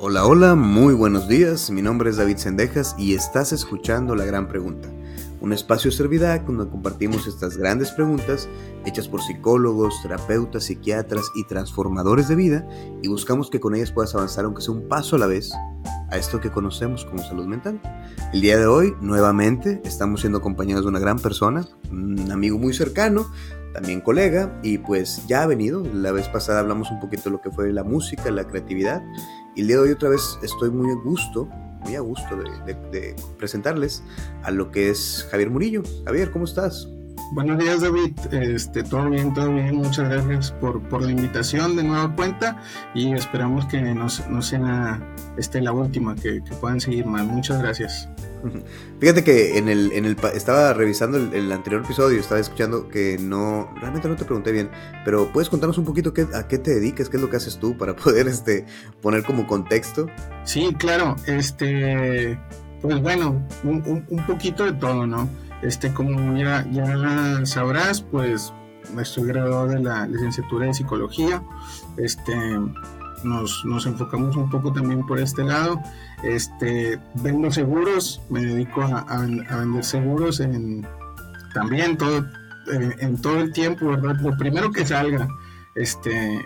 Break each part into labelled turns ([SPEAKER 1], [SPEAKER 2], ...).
[SPEAKER 1] Hola, hola, muy buenos días. Mi nombre es David Sendejas y estás escuchando La Gran Pregunta, un espacio Servidac donde compartimos estas grandes preguntas hechas por psicólogos, terapeutas, psiquiatras y transformadores de vida y buscamos que con ellas puedas avanzar aunque sea un paso a la vez a esto que conocemos como salud mental. El día de hoy, nuevamente, estamos siendo acompañados de una gran persona, un amigo muy cercano, también colega, y pues ya ha venido. La vez pasada hablamos un poquito de lo que fue la música, la creatividad, y el día de hoy otra vez estoy muy a gusto, muy a gusto de, de presentarles a lo que es Javier Murillo. Javier, ¿cómo estás?
[SPEAKER 2] Buenos días, David. Este, todo bien, todo bien. Muchas gracias por, por la invitación de nueva cuenta y esperamos que no, no sea este, la última, que, que, puedan seguir más. Muchas gracias.
[SPEAKER 1] Fíjate que en el, en el estaba revisando el, anterior episodio, estaba escuchando que no, realmente no te pregunté bien, pero puedes contarnos un poquito qué, a qué te dedicas, qué es lo que haces tú para poder este, poner como contexto.
[SPEAKER 2] Sí, claro. Este, pues bueno, un, un poquito de todo, ¿no? Este, como ya, ya sabrás, pues estoy graduado de la licenciatura de psicología. Este, nos, nos, enfocamos un poco también por este lado. Este, vendo seguros, me dedico a, a, vender seguros en también todo, en, todo el tiempo, ¿verdad? Lo primero que salga, este,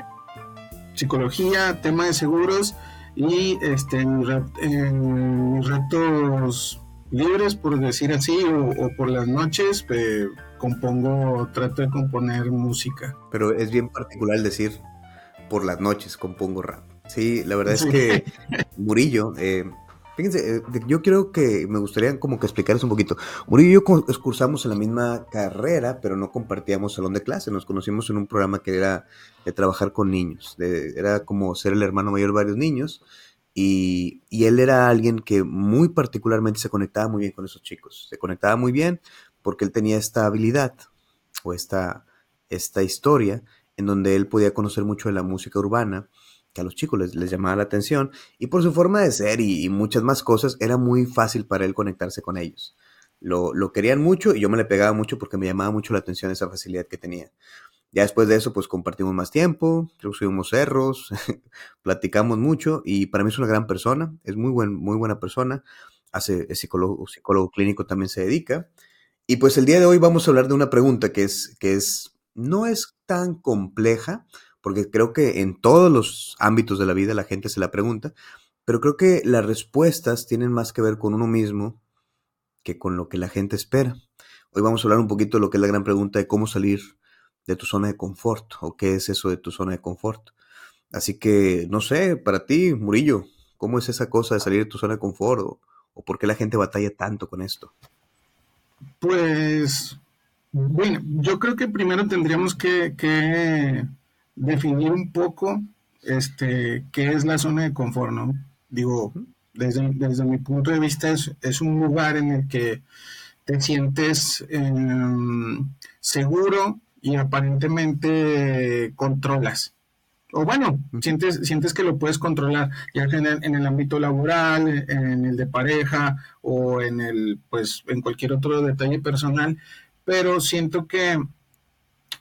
[SPEAKER 2] psicología, tema de seguros y este, en, en mis ratos libres, por decir así, o, por las noches, compongo, trato de componer música.
[SPEAKER 1] Pero es bien particular decir por las noches compongo rap. Sí, la verdad es que Murillo, eh, fíjense, eh, yo creo que me gustaría como que explicarles un poquito. Murillo y yo cursamos en la misma carrera, pero no compartíamos salón de clase. Nos conocimos en un programa que era de trabajar con niños. era como ser el hermano mayor de varios niños. Y, él era alguien que muy particularmente se conectaba muy bien con esos chicos. Se conectaba muy bien porque él tenía esta habilidad o esta, esta historia en donde él podía conocer mucho de la música urbana, que a los chicos les, llamaba la atención, y por su forma de ser y, muchas más cosas, era muy fácil para él conectarse con ellos. Lo, lo, querían mucho y yo me le pegaba mucho porque me llamaba mucho la atención esa facilidad que tenía. Ya después de eso, pues compartimos más tiempo, subimos cerros, platicamos mucho y para mí es una gran persona, es muy, buen, muy buena persona, hace es psicólogo, psicólogo clínico también se dedica. Y pues el día de hoy vamos a hablar de una pregunta que es, que es, no es tan compleja, porque creo que en todos los ámbitos de la vida la gente se la pregunta, pero creo que las respuestas tienen más que ver con uno mismo que con lo que la gente espera. Hoy vamos a hablar un poquito de lo que es la gran pregunta de cómo salir de tu zona de confort o qué es eso de tu zona de confort. Así que, no sé, para ti, Murillo, ¿cómo es esa cosa de salir de tu zona de confort o, por qué la gente batalla tanto con esto?
[SPEAKER 2] Pues, bueno, yo creo que primero tendríamos que, definir un poco este, qué es la zona de confort, ¿no? Digo, desde, desde mi punto de vista es, es, un lugar en el que te sientes em, seguro, y aparentemente controlas. O bueno, sientes, sientes que lo puedes controlar, ya en el, en el ámbito laboral, en el de pareja o en el, pues, en cualquier otro detalle personal, pero siento que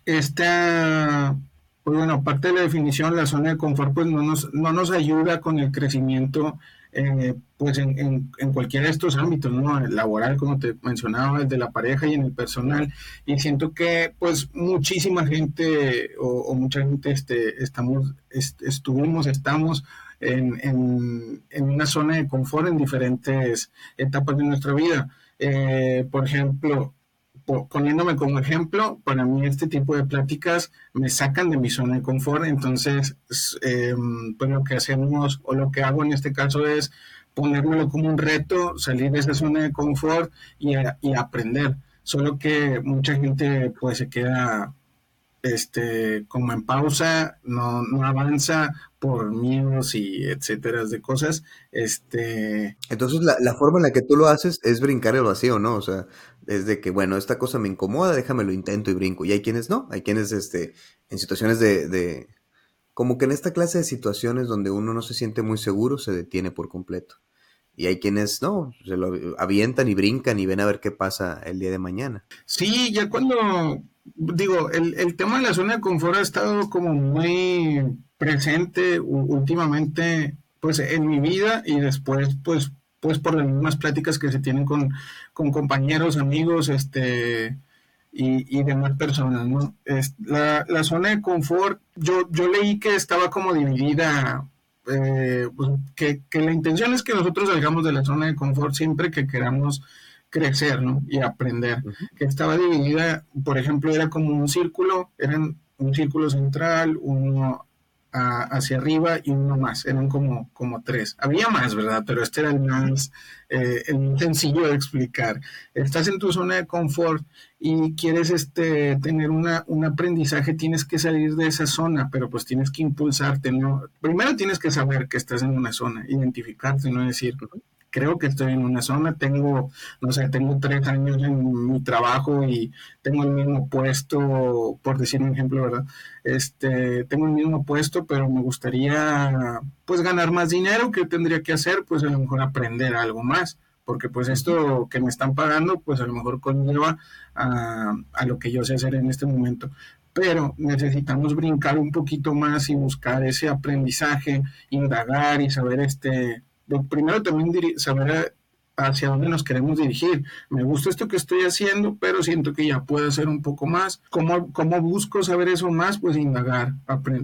[SPEAKER 2] esta, pues bueno, aparte de la definición, la zona de confort, pues no nos, no nos ayuda con el crecimiento eh, pues en, en, cualquiera de estos ámbitos, ¿no? Laboral, como te mencionaba, el de la pareja y en el personal. Y siento que pues muchísima gente o, mucha gente este, estamos, estuvimos, estamos en, en, una zona de confort en diferentes etapas de nuestra vida. Eh, por ejemplo, poniéndome como ejemplo, para mí este tipo de pláticas me sacan de mi zona de confort, entonces em, pues lo que hacemos o lo que hago en este caso es ponérmelo como un reto, salir de esa zona de confort y, aprender. Solo que mucha gente pues se queda este, como en pausa, no, no avanza por miedos y etcétera de cosas. Este...
[SPEAKER 1] Entonces la, la, forma en la que tú lo haces es brincar el vacío, ¿no? O sea, es de que, bueno, esta cosa me incomoda, déjame lo intento y brinco. Y hay quienes no, hay quienes este, en situaciones de, de, como que en esta clase de situaciones donde uno no se siente muy seguro, se detiene por completo. Y hay quienes no, se lo avientan y brincan y ven a ver qué pasa el día de mañana.
[SPEAKER 2] Sí, ya cuando, digo, el, el tema de la zona de confort ha estado como muy presente últimamente pues en mi vida y después pues pues por las mismas pláticas que se tienen con, compañeros, amigos, este y, y demás personas, ¿no? Es, la, zona de confort, yo, yo leí que estaba como dividida, eh, pues, que, que, la intención es que nosotros salgamos de la zona de confort siempre que queramos crecer, ¿no? Y aprender. Que estaba dividida, por ejemplo, era como un círculo, eran un círculo central, uno hacia arriba y uno más, eran como, como tres. Había más, ¿verdad? Pero este era el más, eh, el sencillo de explicar. Estás en tu zona de confort y quieres este, tener una, un aprendizaje, tienes que salir de esa zona, pero pues tienes que impulsarte, ¿no? Primero tienes que saber que estás en una zona, identificarte, no decir, creo que estoy en una zona, tengo, no sé, tengo tres años en mi trabajo y tengo el mismo puesto, por decir un ejemplo, ¿verdad? Este, tengo el mismo puesto, pero me gustaría, pues, ganar más dinero, ¿qué tendría que hacer? Pues a lo mejor aprender algo más, porque pues esto que me están pagando, pues a lo mejor conlleva a, a lo que yo sé hacer en este momento pero necesitamos brincar un poquito más y buscar ese aprendizaje, indagar y saber este primero también saber hacia dónde nos queremos dirigir. Me gusta esto que estoy haciendo, pero siento que ya puedo hacer un poco más. ¿Cómo, cómo busco saber eso más? Pues indagar,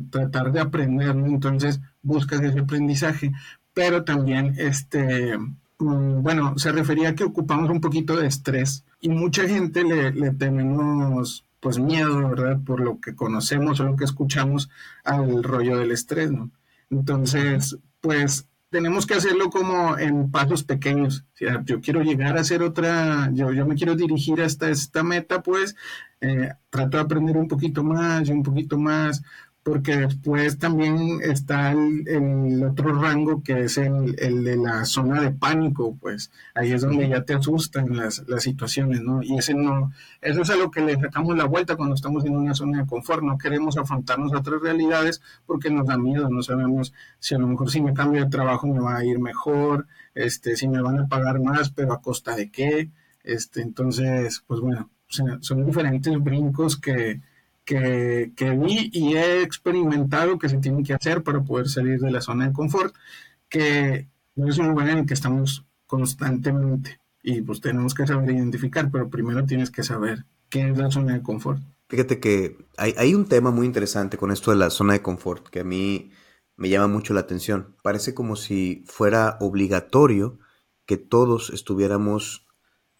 [SPEAKER 2] tratar de aprender, Entonces buscas ese aprendizaje, pero también este... Mm, bueno, se refería a que ocupamos un poquito de estrés y mucha gente le, le tenemos pues miedo, ¿verdad? Por lo que conocemos o lo que escuchamos al rollo del estrés, ¿no? Entonces, pues tenemos que hacerlo como en pasos pequeños. yo quiero llegar a hacer otra, yo, yo me quiero dirigir hasta esta meta, pues eh, trato de aprender un poquito más un poquito más porque después también está el, otro rango que es el, de la zona de pánico, pues. Ahí es donde ya te asustan las, situaciones, ¿no? Y ese no, eso es a lo que le sacamos la vuelta cuando estamos en una zona de confort, no queremos afrontarnos a otras realidades porque nos da miedo, no sabemos si a lo mejor si me cambio de trabajo me va a ir mejor, este, si me van a pagar más, pero a costa de qué, este, entonces, pues bueno, son diferentes brincos que que, vi y he experimentado que se tienen que hacer para poder salir de la zona de confort, que es un lugar en el que estamos constantemente y pues tenemos que saber identificar, pero primero tienes que saber qué es la zona de confort.
[SPEAKER 1] Fíjate que hay, hay un tema muy interesante con esto de la zona de confort que a mí me llama mucho la atención. Parece como si fuera obligatorio que todos estuviéramos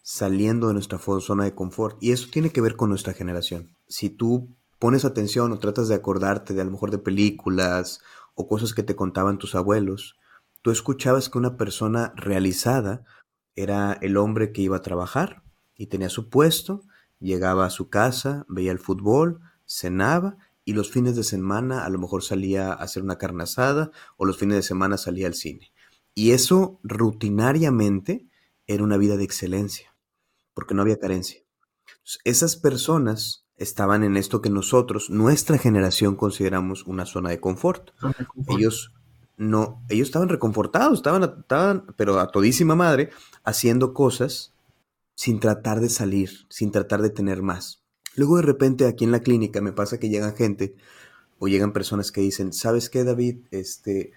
[SPEAKER 1] saliendo de nuestra zona de confort. Y eso tiene que ver con nuestra generación. Si tú pones atención o tratas de acordarte de a lo mejor de películas o cosas que te contaban tus abuelos, tú escuchabas que una persona realizada era el hombre que iba a trabajar y tenía su puesto, llegaba a su casa, veía el fútbol, cenaba y los fines de semana a lo mejor salía a hacer una carne asada o los fines de semana salía al cine. Y eso rutinariamente era una vida de excelencia, porque no había carencia. esas personas estaban en esto que nosotros, nuestra generación, consideramos una zona de confort. Ellos no, ellos estaban reconfortados, estaban, estaban, pero a todísima madre, haciendo cosas sin tratar de salir, sin tratar de tener más. Luego de repente aquí en la clínica me pasa que llegan gente o llegan personas que dicen, ¿sabes qué, David? Este,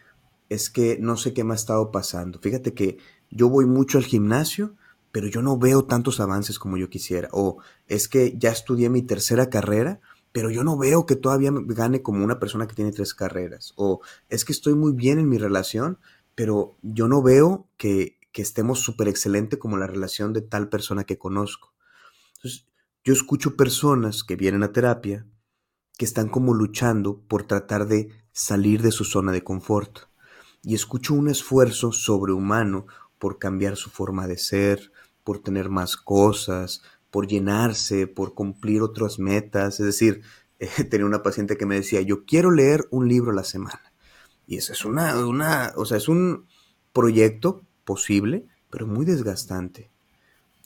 [SPEAKER 1] es que no sé qué me ha estado pasando. Fíjate que yo voy mucho al gimnasio, pero yo no veo tantos avances como yo quisiera. O es que ya estudié mi tercera carrera, pero yo no veo que todavía gane como una persona que tiene tres carreras. O es que estoy muy bien en mi relación, pero yo no veo que, que estemos súper excelente como la relación de tal persona que conozco. Entonces, yo escucho personas que vienen a terapia que están como luchando por tratar de salir de su zona de confort. Y escucho un esfuerzo sobrehumano por cambiar su forma de ser, por tener más cosas, por llenarse, por cumplir otras metas. Es decir, tenía una paciente que me decía, yo quiero leer un libro a la semana. Y eso es una, una, o sea, es un proyecto posible, pero muy desgastante.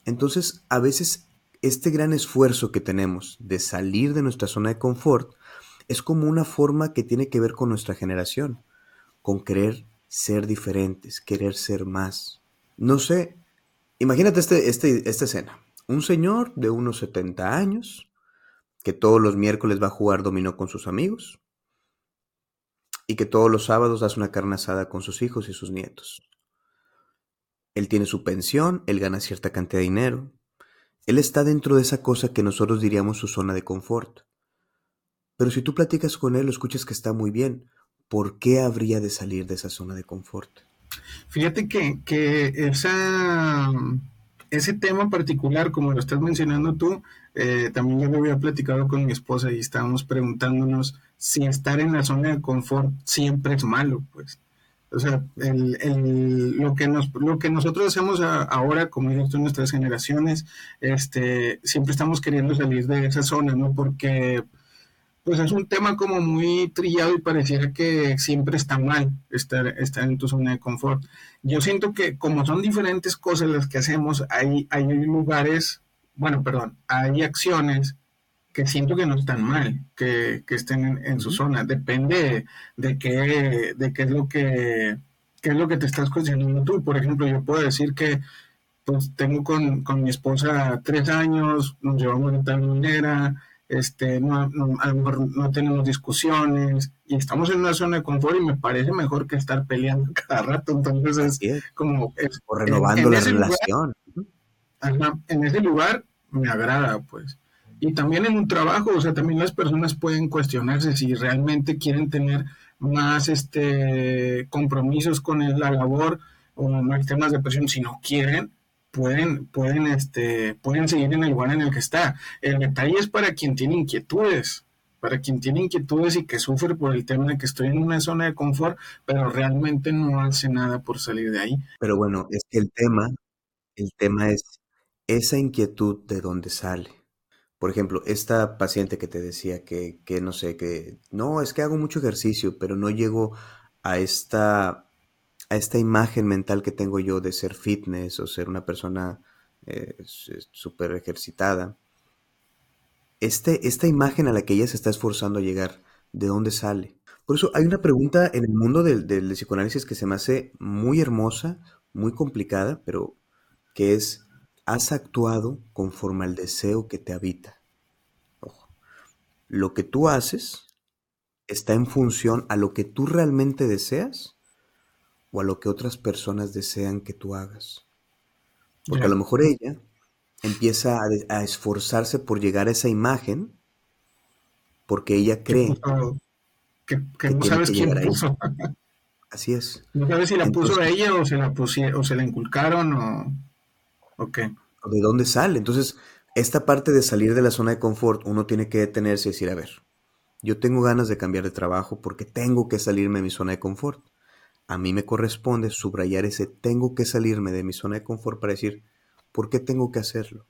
[SPEAKER 1] Entonces, a veces este gran esfuerzo que tenemos de salir de nuestra zona de confort es como una forma que tiene que ver con nuestra generación, con querer ser diferentes, querer ser más. No sé, Imagínate este, este, esta escena. Un señor de unos 70 años que todos los miércoles va a jugar dominó con sus amigos. y que todos los sábados hace una carne asada con sus hijos y sus nietos. Él tiene su pensión, él gana cierta cantidad de dinero. Él está dentro de esa cosa que nosotros diríamos su zona de confort. Pero si tú platicas con él, lo escuchas que está muy bien. ¿Por qué habría de salir de esa zona de confort?
[SPEAKER 2] Fíjate que, que esa, ese tema particular, como lo estás mencionando tú, eh, también yo lo había platicado con mi esposa y estábamos preguntándonos si estar en la zona de confort siempre es malo, pues. O sea, el, el, lo, que nos, lo que nosotros hacemos ahora, como en nuestras generaciones, este, siempre estamos queriendo salir de esa zona, ¿no? Porque pues es un tema como muy trillado y pareciera que siempre está mal estar, estar en tu zona de confort. Yo siento que como son diferentes cosas las que hacemos, hay, hay lugares, bueno, perdón, hay acciones que siento que no están mal, que, estén en, su zona. Depende de qué, de qué es lo que qué es lo que te estás cuestionando tú. Por ejemplo, yo puedo decir que pues tengo con, mi esposa tres años, nos llevamos de tal manera, este, no, a lo mejor no tenemos discusiones y estamos en una zona de confort y me parece mejor que estar peleando cada rato. Entonces es, como...
[SPEAKER 1] o renovando la relación.
[SPEAKER 2] en ese lugar me agrada, pues. Y también en un trabajo, o sea, también las personas pueden cuestionarse si realmente quieren tener más este compromisos con la labor o más temas de presión, si no quieren, pueden, pueden, este, pueden seguir en el lugar en el que está. El detalle es para quien tiene inquietudes, para quien tiene inquietudes y que sufre por el tema de que estoy en una zona de confort, pero realmente no hace nada por salir de ahí.
[SPEAKER 1] Pero bueno, es que el tema, el tema es esa inquietud de dónde sale. Por ejemplo, esta paciente que te decía que, que no sé, que no, es que hago mucho ejercicio, pero no llego a esta, a esta imagen mental que tengo yo de ser fitness o ser una persona eh, súper ejercitada. Este, esta imagen a la que ella se está esforzando a llegar, ¿de dónde sale? Por eso hay una pregunta en el mundo del, del psicoanálisis que se me hace muy hermosa, muy complicada, pero que es has actuado conforme al deseo que te habita. Ojo. Lo que tú haces está en función a lo que tú realmente deseas o a lo que otras personas desean que tú hagas. Porque a lo mejor ella empieza a, esforzarse por llegar a esa imagen porque ella cree
[SPEAKER 2] que, no sabes quién puso.
[SPEAKER 1] Así es.
[SPEAKER 2] No sabes si la puso ella o se la, o se la inculcaron o... Ok.
[SPEAKER 1] ¿De dónde sale? Entonces, esta parte de salir de la zona de confort, uno tiene que detenerse y decir, a ver, yo tengo ganas de cambiar de trabajo porque tengo que salirme de mi zona de confort. A mí me corresponde subrayar ese tengo que salirme de mi zona de confort para decir, ¿por qué tengo que hacerlo?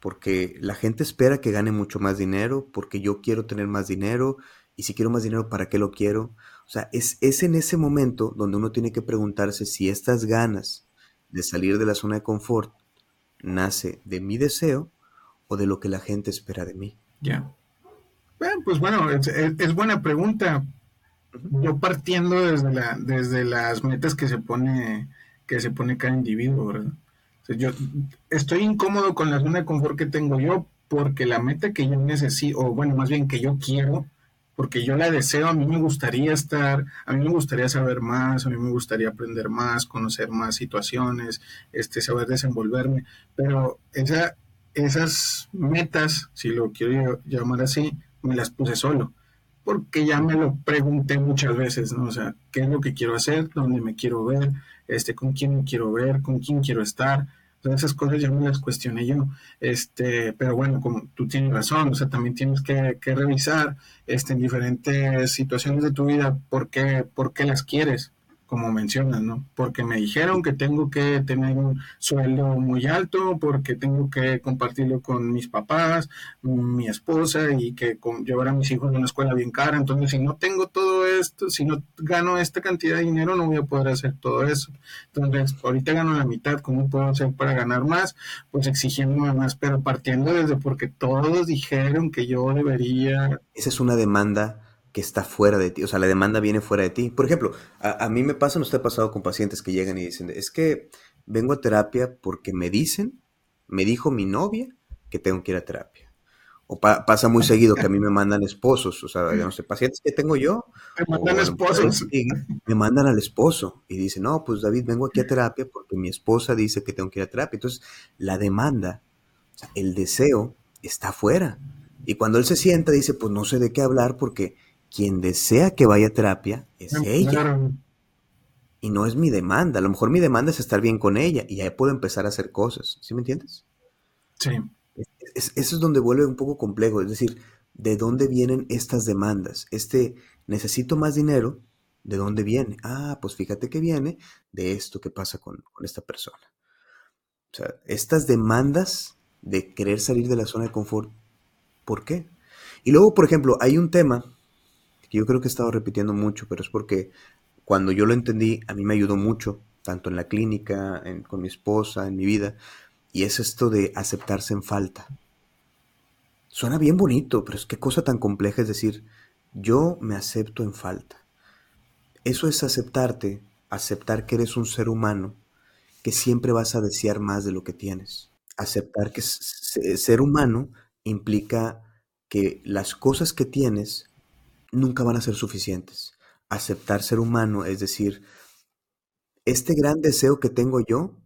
[SPEAKER 1] Porque la gente espera que gane mucho más dinero, porque yo quiero tener más dinero, y si quiero más dinero, ¿para qué lo quiero? O sea, es, es en ese momento donde uno tiene que preguntarse si estas ganas de salir de la zona de confort nace de mi deseo o de lo que la gente espera de mí?
[SPEAKER 2] Ya. Bueno, pues bueno, es, buena pregunta. Yo partiendo desde, la, desde las metas que se pone que se pone cada individuo, ¿verdad? yo estoy incómodo con la zona de confort que tengo yo porque la meta que yo necesito, o bueno, más bien que yo quiero, porque yo la deseo, a mí me gustaría estar, a mí me gustaría saber más, a mí me gustaría aprender más, conocer más situaciones, este, saber desenvolverme, pero esa, esas metas, si lo quiero llamar así, me las puse solo, porque ya me lo pregunté muchas veces, ¿no? O sea, ¿qué es lo que quiero hacer? ¿Dónde me quiero ver? Este, ¿Con quién me quiero ver? ¿Con quién quiero estar? esas cosas ya me las cuestioné yo. Este, pero bueno, como tú tienes razón, o sea, también tienes que, que revisar este, en diferentes situaciones de tu vida por qué, por qué las quieres como mencionas, ¿no? Porque me dijeron que tengo que tener un sueldo muy alto, porque tengo que compartirlo con mis papás, mi esposa y que llevar a mis hijos a una escuela bien cara. Entonces, si no tengo todo esto, si no gano esta cantidad de dinero, no voy a poder hacer todo eso. Entonces, ahorita gano la mitad, ¿cómo puedo hacer para ganar más? Pues exigiéndome más, pero partiendo desde porque todos dijeron que yo debería...
[SPEAKER 1] Esa es una demanda que está fuera de ti, o sea, la demanda viene fuera de ti. Por ejemplo, a, mí me pasa, no está pasado con pacientes que llegan y dicen, es que vengo a terapia porque me dicen, me dijo mi novia que tengo que ir a terapia. O pasa muy seguido que a mí me mandan esposos, o sea, no sé, pacientes que tengo yo.
[SPEAKER 2] Me mandan esposos.
[SPEAKER 1] me mandan al esposo y dicen, no, pues David, vengo aquí a terapia porque mi esposa dice que tengo que ir a terapia. Entonces, la demanda, el deseo está afuera. Y cuando él se sienta, dice, pues no sé de qué hablar porque quien desea que vaya a terapia es ella. Y no es mi demanda. A lo mejor mi demanda es estar bien con ella y ya puedo empezar a hacer cosas. ¿Sí me entiendes?
[SPEAKER 2] Sí
[SPEAKER 1] eso es donde vuelve un poco complejo, es decir, ¿de dónde vienen estas demandas? Este, necesito más dinero, ¿de dónde viene? Ah, pues fíjate que viene de esto que pasa con, esta persona. O sea, estas demandas de querer salir de la zona de confort, ¿por qué? Y luego, por ejemplo, hay un tema yo creo que he estado repitiendo mucho, pero es porque cuando yo lo entendí, a mí me ayudó mucho, tanto en la clínica, con mi esposa, en mi vida, y es esto de aceptarse en falta. Suena bien bonito, pero es qué cosa tan compleja es decir, yo me acepto en falta. Eso es aceptarte, aceptar que eres un ser humano, que siempre vas a desear más de lo que tienes. Aceptar que ser humano implica que las cosas que tienes nunca van a ser suficientes. Aceptar ser humano es decir, este gran deseo que tengo yo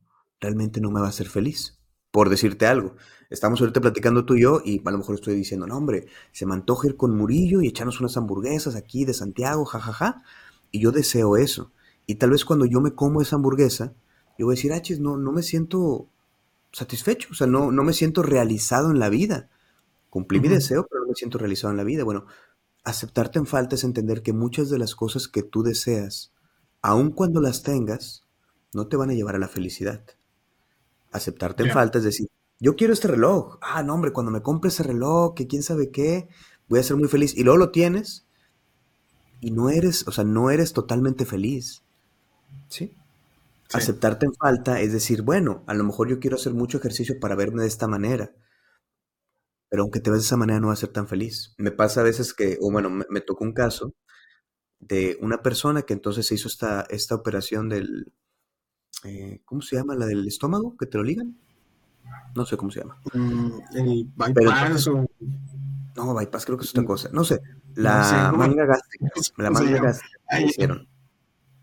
[SPEAKER 1] realmente no me va a hacer feliz por decirte algo. Estamos ahorita platicando tú y yo y a lo mejor estoy diciendo, no hombre, se me antoja ir con Murillo y echarnos unas hamburguesas aquí de Santiago, jajaja. Y yo deseo eso. Y tal vez cuando yo me como esa hamburguesa, yo voy a decir, ah, no, no me siento satisfecho, o sea, no, no me siento realizado en la vida. Cumplí mi deseo, pero no me siento realizado en la vida. Bueno, aceptarte en falta es entender que muchas de las cosas que tú deseas, aun cuando las tengas, no te van a llevar a la felicidad aceptarte en falta, es decir, yo quiero este reloj. Ah, no, hombre, cuando me compre ese reloj, que quién sabe qué, voy a ser muy feliz. Y luego lo tienes y no eres, o sea, no eres totalmente feliz. ¿Sí? Aceptarte en falta es decir, bueno, a lo mejor yo quiero hacer mucho ejercicio para verme de esta manera. Pero aunque te ves de esa manera, no vas a ser tan feliz. Me pasa a veces que, o bueno, me, tocó un caso de una persona que entonces se hizo esta, esta operación del, eh, ¿cómo se llama? La del estómago, que te lo ligan. No sé cómo se llama.
[SPEAKER 2] Mm, el bypass
[SPEAKER 1] No, bypass creo que es otra mm. cosa. No sé. La manga gástrica. La manga gástrica hicieron.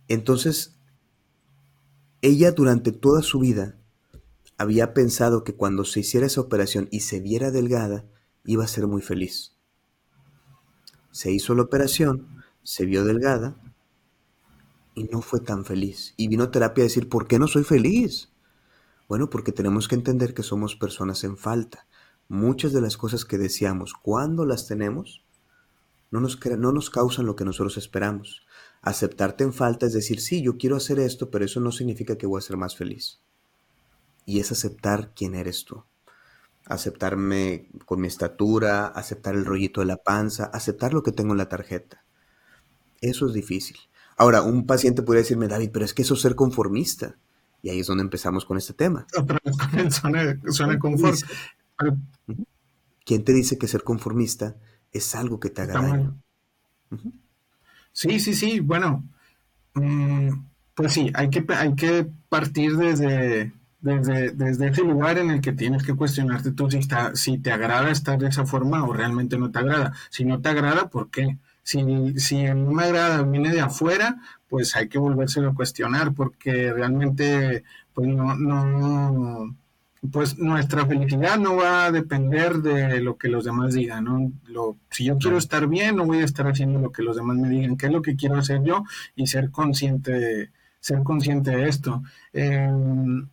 [SPEAKER 1] Entonces, ella durante toda su vida había pensado que cuando se hiciera esa operación y se viera delgada, iba a ser muy feliz. Se hizo la operación, se vio delgada y no fue tan feliz. Y vino terapia a decir, ¿por qué no soy feliz? Bueno, porque tenemos que entender que somos personas en falta. Muchas de las cosas que deseamos, cuando las tenemos, no nos, no nos causan lo que nosotros esperamos. Aceptarte en falta es decir, sí, yo quiero hacer esto, pero eso no significa que voy a ser más feliz. Y es aceptar quién eres tú. Aceptarme con mi estatura, aceptar el rollito de la panza, aceptar lo que tengo en la tarjeta. Eso es difícil. Ahora, un paciente puede decirme, David, pero es que eso es ser conformista. Y ahí es donde empezamos con este tema.
[SPEAKER 2] suena, confort.
[SPEAKER 1] ¿Quién te dice que ser conformista es algo que te haga daño?
[SPEAKER 2] Sí, sí, sí. Bueno, mm, pues sí, hay que, hay que partir desde, desde, desde, ese lugar en el que tienes que cuestionarte tú si, está, si te agrada estar de esa forma o realmente no te agrada. Si no te agrada, ¿por qué? Si, si no me agrada, viene de afuera, pues hay que volvérselo a cuestionar porque realmente pues no, no, pues nuestra felicidad no va a depender de lo que los demás digan, ¿no? Lo, si yo quiero estar bien, no voy a estar haciendo lo que los demás me digan, qué es lo que quiero hacer yo y ser consciente de, ser consciente de esto. Em,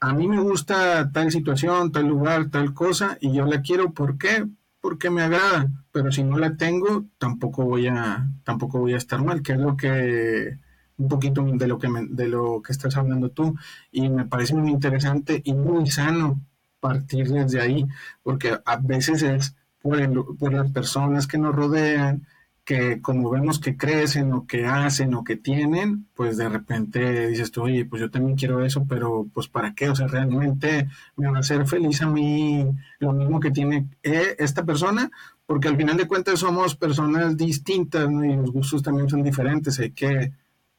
[SPEAKER 2] a mí me gusta tal situación, tal lugar, tal cosa, y yo la quiero, ¿por qué? porque me agrada, pero si no la tengo, tampoco voy a, tampoco voy a estar mal, que es lo que un poquito de lo que de lo que estás hablando tú y me parece muy interesante y muy sano partir desde ahí, porque a veces es por, por las personas que nos rodean, que como vemos que crecen o que hacen o que tienen, pues de repente dices tú, oye, pues yo también quiero eso, pero pues para qué, o sea, realmente me va a hacer feliz a mí lo mismo que tiene eh, esta persona, porque al final de cuentas somos personas distintas y los gustos también son diferentes, hay que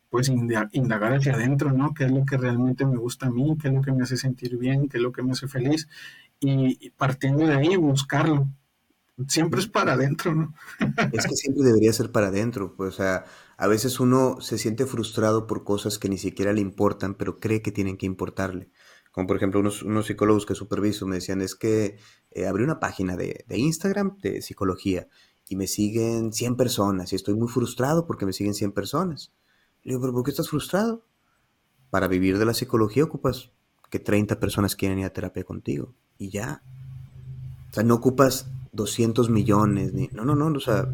[SPEAKER 2] pues indagar hacia adentro, ¿no? ¿Qué es lo que realmente me gusta a mí? ¿Qué es lo que me hace sentir bien? ¿Qué es lo que me hace feliz? Y, y partiendo de ahí buscarlo, siempre es para adentro, ¿no?
[SPEAKER 1] es que siempre debería ser para adentro, pues, o sea, a veces uno se siente frustrado por cosas que ni siquiera le importan, pero cree que tienen que importarle. Como por ejemplo unos, unos psicólogos que superviso me decían, es que eh, abrí una página de, de Instagram de psicología y me siguen 100 personas y estoy muy frustrado porque me siguen 100 personas. Le digo, pero ¿por qué estás frustrado? Para vivir de la psicología ocupas que 30 personas quieren ir a terapia contigo y ya. O sea, no ocupas 200 millones, ni, no, no, no, o sea,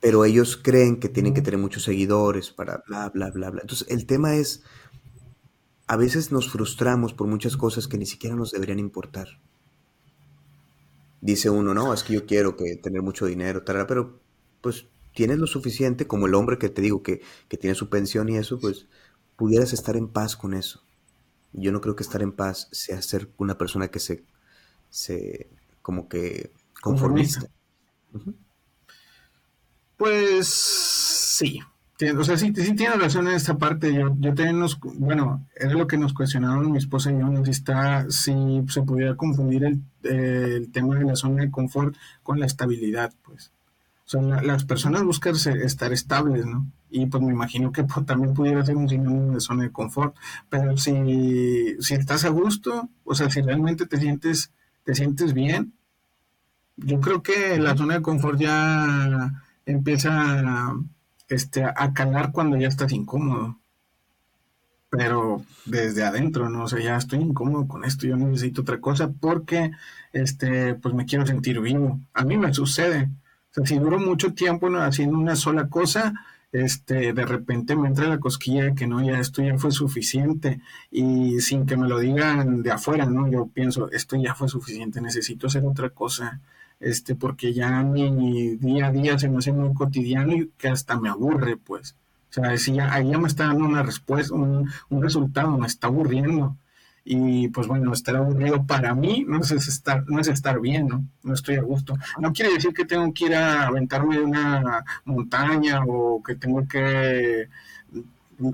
[SPEAKER 1] pero ellos creen que tienen que tener muchos seguidores para bla, bla, bla, bla. Entonces, el tema es, a veces nos frustramos por muchas cosas que ni siquiera nos deberían importar dice uno, no, es que yo quiero que tener mucho dinero, pero pues tienes lo suficiente, como el hombre que te digo que, tiene su pensión y eso, pues pudieras estar en paz con eso. Yo no creo que estar en paz sea ser una persona que se, se como que conformista.
[SPEAKER 2] Pues sí, o sea, sí, sí tiene razón en esta parte. Yo, yo también nos, bueno, es lo que nos cuestionaron mi esposa y yo, si, está, si se pudiera confundir el, el, tema de la zona de confort con la estabilidad, pues. O sea, las personas buscan estar estables, ¿no? Y pues me imagino que también pudiera ser un sinónimo de zona de confort. Pero si, si estás a gusto, o sea, si realmente te sientes, te sientes bien, yo creo que la zona de confort ya empieza este, a calar cuando ya estás incómodo. Pero desde adentro, ¿no? O sea, ya estoy incómodo con esto, yo necesito otra cosa porque, este, pues me quiero sentir vivo. A mí me sucede. O sea, si duro mucho tiempo haciendo una sola cosa, este, de repente me entra la cosquilla de que no, ya esto ya fue suficiente y sin que me lo digan de afuera, ¿no? Yo pienso, esto ya fue suficiente, necesito hacer otra cosa este, porque ya mi día a día se me hace muy cotidiano y que hasta me aburre, pues. O sea, si ya, ahí ya me está dando una respuesta, un, resultado, me está aburriendo. Y pues bueno, estar aburrido para mí no es estar, no es estar bien, ¿no? No estoy a gusto. No quiere decir que tengo que ir a aventarme de una montaña o que tengo que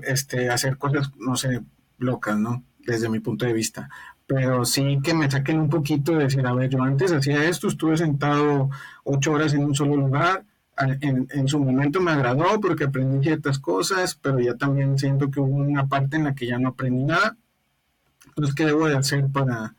[SPEAKER 2] este, hacer cosas, no sé, locas, ¿no? Desde mi punto de vista pero sí que me saquen un poquito de decir, a ver, yo antes hacía esto, estuve sentado ocho horas en un solo lugar, en, en, su momento me agradó porque aprendí ciertas cosas, pero ya también siento que hubo una parte en la que ya no aprendí nada. Entonces, ¿qué debo de hacer para,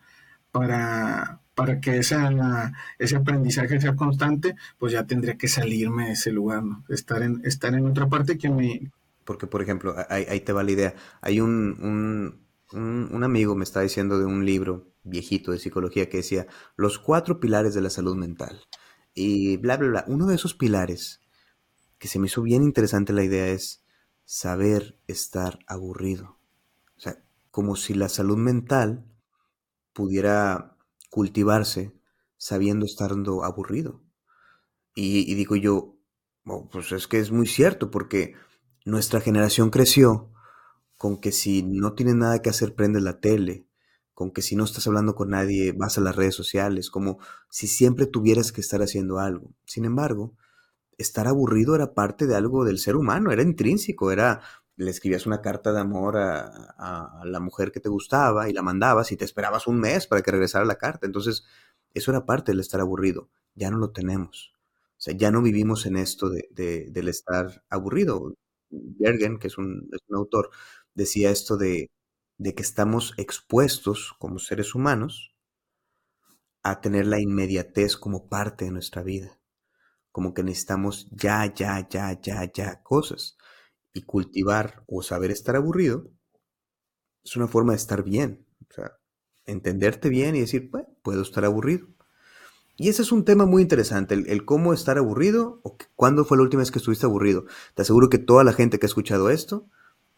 [SPEAKER 2] para, para que esa, ese aprendizaje sea constante? Pues ya tendría que salirme de ese lugar, ¿no? Estar en, estar en otra parte que me...
[SPEAKER 1] Porque, por ejemplo, ahí, ahí te va la idea. Hay un un, amigo me estaba diciendo de un libro viejito de psicología que decía los cuatro pilares de la salud mental. Y bla, bla, bla. Uno de esos pilares que se me hizo bien interesante la idea es saber estar aburrido. O sea, como si la salud mental pudiera cultivarse sabiendo estando aburrido. Y, digo yo, oh, pues es que es muy cierto, porque nuestra generación creció con que si no tienes nada que hacer prendes la tele, con que si no estás hablando con nadie vas a las redes sociales, como si siempre tuvieras que estar haciendo algo. Sin embargo, estar aburrido era parte de algo del ser humano, era intrínseco, era le escribías una carta de amor a, la mujer que te gustaba y la mandabas y te esperabas un mes para que regresara la carta. Entonces, eso era parte del estar aburrido. Ya no lo tenemos. O sea, ya no vivimos en esto de, del estar aburrido. Bergen, que es un, es un autor, decía esto de, que estamos expuestos como seres humanos a tener la inmediatez como parte de nuestra vida. Como que necesitamos ya, ya, ya, ya, ya cosas. Y cultivar o saber estar aburrido es una forma de estar bien. Entenderte bien y decir, bueno, puedo estar aburrido. Y ese es un tema muy interesante, el, cómo estar aburrido o cuándo fue la última vez que estuviste aburrido. Te aseguro que toda la gente que ha escuchado esto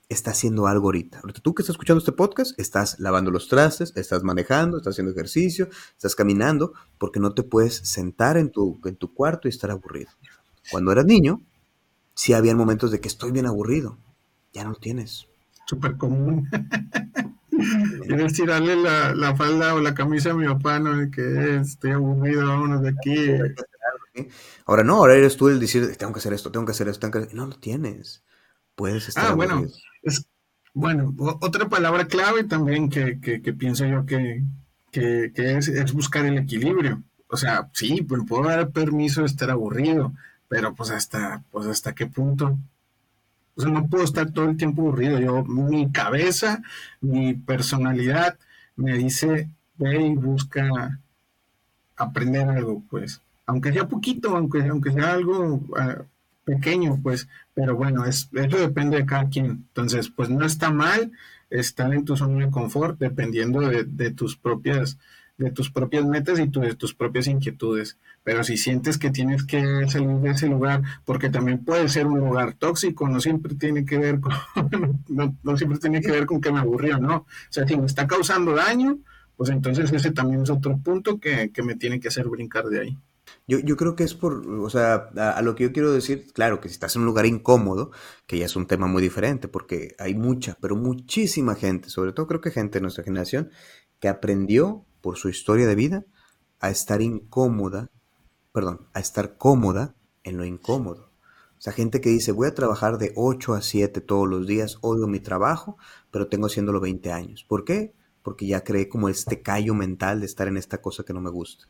[SPEAKER 1] está haciendo algo ahorita. Ahorita tú que estás escuchando este podcast, estás lavando los trastes, estás manejando, estás haciendo ejercicio, estás caminando, porque no te puedes sentar en tu, en tu cuarto y estar aburrido. Cuando eras niño, sí había momentos de que estoy bien aburrido. Ya no lo tienes.
[SPEAKER 2] Súper común. Quieres tirarle la, la, falda o la camisa a mi papá, ¿no? De que estoy aburrido, vámonos de aquí.
[SPEAKER 1] Ahora no, ahora eres tú el decir, tengo que hacer esto, tengo que hacer esto, tengo que... No lo tienes. Puedes estar
[SPEAKER 2] Ah, bueno, es, bueno, otra palabra clave también que, pienso yo que, es, buscar el equilibrio. o sea, sí, pues puedo dar permiso de estar aburrido, pero pues hasta, pues hasta qué punto. O sea, no puedo estar todo el tiempo aburrido. Yo, mi cabeza, mi personalidad me dice, ve y busca aprender algo, pues. Aunque sea poquito, aunque, aunque sea algo ah, pequeño, pues. Pero bueno, es, eso depende de cada quien. Entonces, pues no está mal estar en tu zona de confort, dependiendo de, de tus propias de tus propias metas y de tus propias inquietudes. Pero si sientes que tienes que salir de ese lugar, porque también puede ser un lugar tóxico, no siempre tiene que ver con, no, siempre tiene que ver con que me aburrió, ¿no? O sea, si me está causando daño, pues entonces ese también es otro punto que, me tiene que hacer brincar de ahí.
[SPEAKER 1] Yo, yo creo que es por, o sea, a, lo que yo quiero decir, claro, que si estás en un lugar incómodo, que ya es un tema muy diferente, porque hay mucha, pero muchísima gente, sobre todo creo que gente de nuestra generación, que aprendió por su historia de vida a estar incómoda, perdón, a estar cómoda en lo incómodo. O sea, gente que dice, voy a trabajar de 8 a 7 todos los días, odio mi trabajo, pero tengo haciéndolo 20 años. ¿Por qué? Porque ya creé como este callo mental de estar en esta cosa que no me gusta.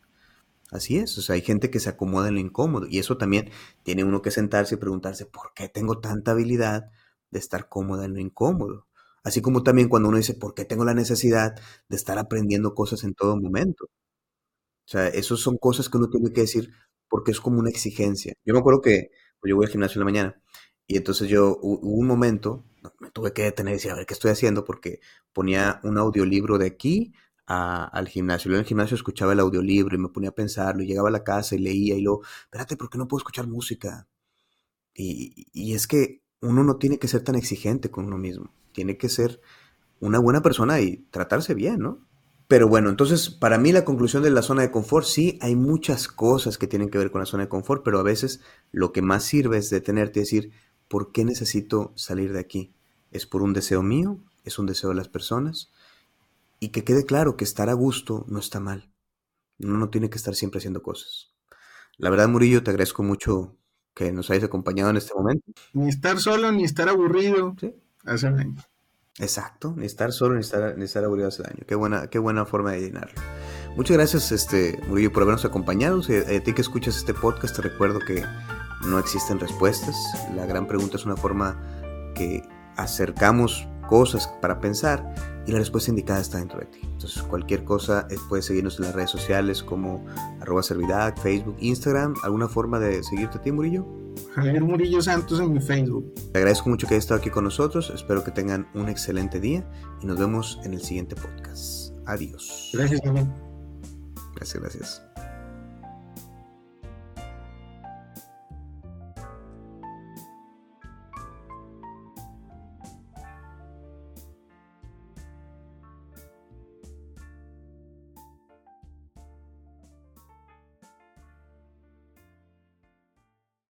[SPEAKER 1] Así es, o sea, hay gente que se acomoda en lo incómodo y eso también tiene uno que sentarse y preguntarse, ¿por qué tengo tanta habilidad de estar cómoda en lo incómodo? Así como también cuando uno dice, ¿por qué tengo la necesidad de estar aprendiendo cosas en todo momento? O sea, esas son cosas que uno tiene que decir porque es como una exigencia. Yo me acuerdo que yo voy al gimnasio en la mañana y entonces yo hubo un momento, me tuve que detener y decir, a ver, ¿qué estoy haciendo? Porque ponía un audiolibro de aquí al gimnasio. Yo en el gimnasio escuchaba el audiolibro y me ponía a pensarlo y llegaba a la casa y leía y luego, espérate, ¿por qué no puedo escuchar música? Y, y es que uno no tiene que ser tan exigente con uno mismo tiene que ser una buena persona y tratarse bien, ¿no? Pero bueno, entonces para mí la conclusión de la zona de confort, sí, hay muchas cosas que tienen que ver con la zona de confort, pero a veces lo que más sirve es detenerte y decir, ¿por qué necesito salir de aquí? ¿Es por un deseo mío? ¿Es un deseo de las personas? Y que quede claro que estar a gusto no está mal. Uno no tiene que estar siempre haciendo cosas. La verdad, Murillo, te agradezco mucho que nos hayas acompañado en este momento.
[SPEAKER 2] Ni estar solo, ni estar aburrido. Sí, hace daño.
[SPEAKER 1] Exacto, ni estar solo, ni estar, ni estar aburrido hace daño. Qué buena, qué buena forma de llenarlo. Muchas gracias, este, Murillo, por habernos acompañado. a ti que escuchas este podcast, te recuerdo que no existen respuestas. La gran pregunta es una forma que acercamos cosas para pensar y la respuesta indicada está dentro de ti. Entonces, cualquier cosa, eh, puedes seguirnos en las redes sociales como arroba servidac, Facebook, Instagram. ¿Alguna forma de seguirte a ti, Murillo?
[SPEAKER 2] Javier Murillo Santos en mi Facebook.
[SPEAKER 1] Te agradezco mucho que hayas estado aquí con nosotros. Espero que tengan un excelente día y nos vemos en el siguiente podcast. Adiós.
[SPEAKER 2] Gracias, también.
[SPEAKER 1] Gracias, gracias.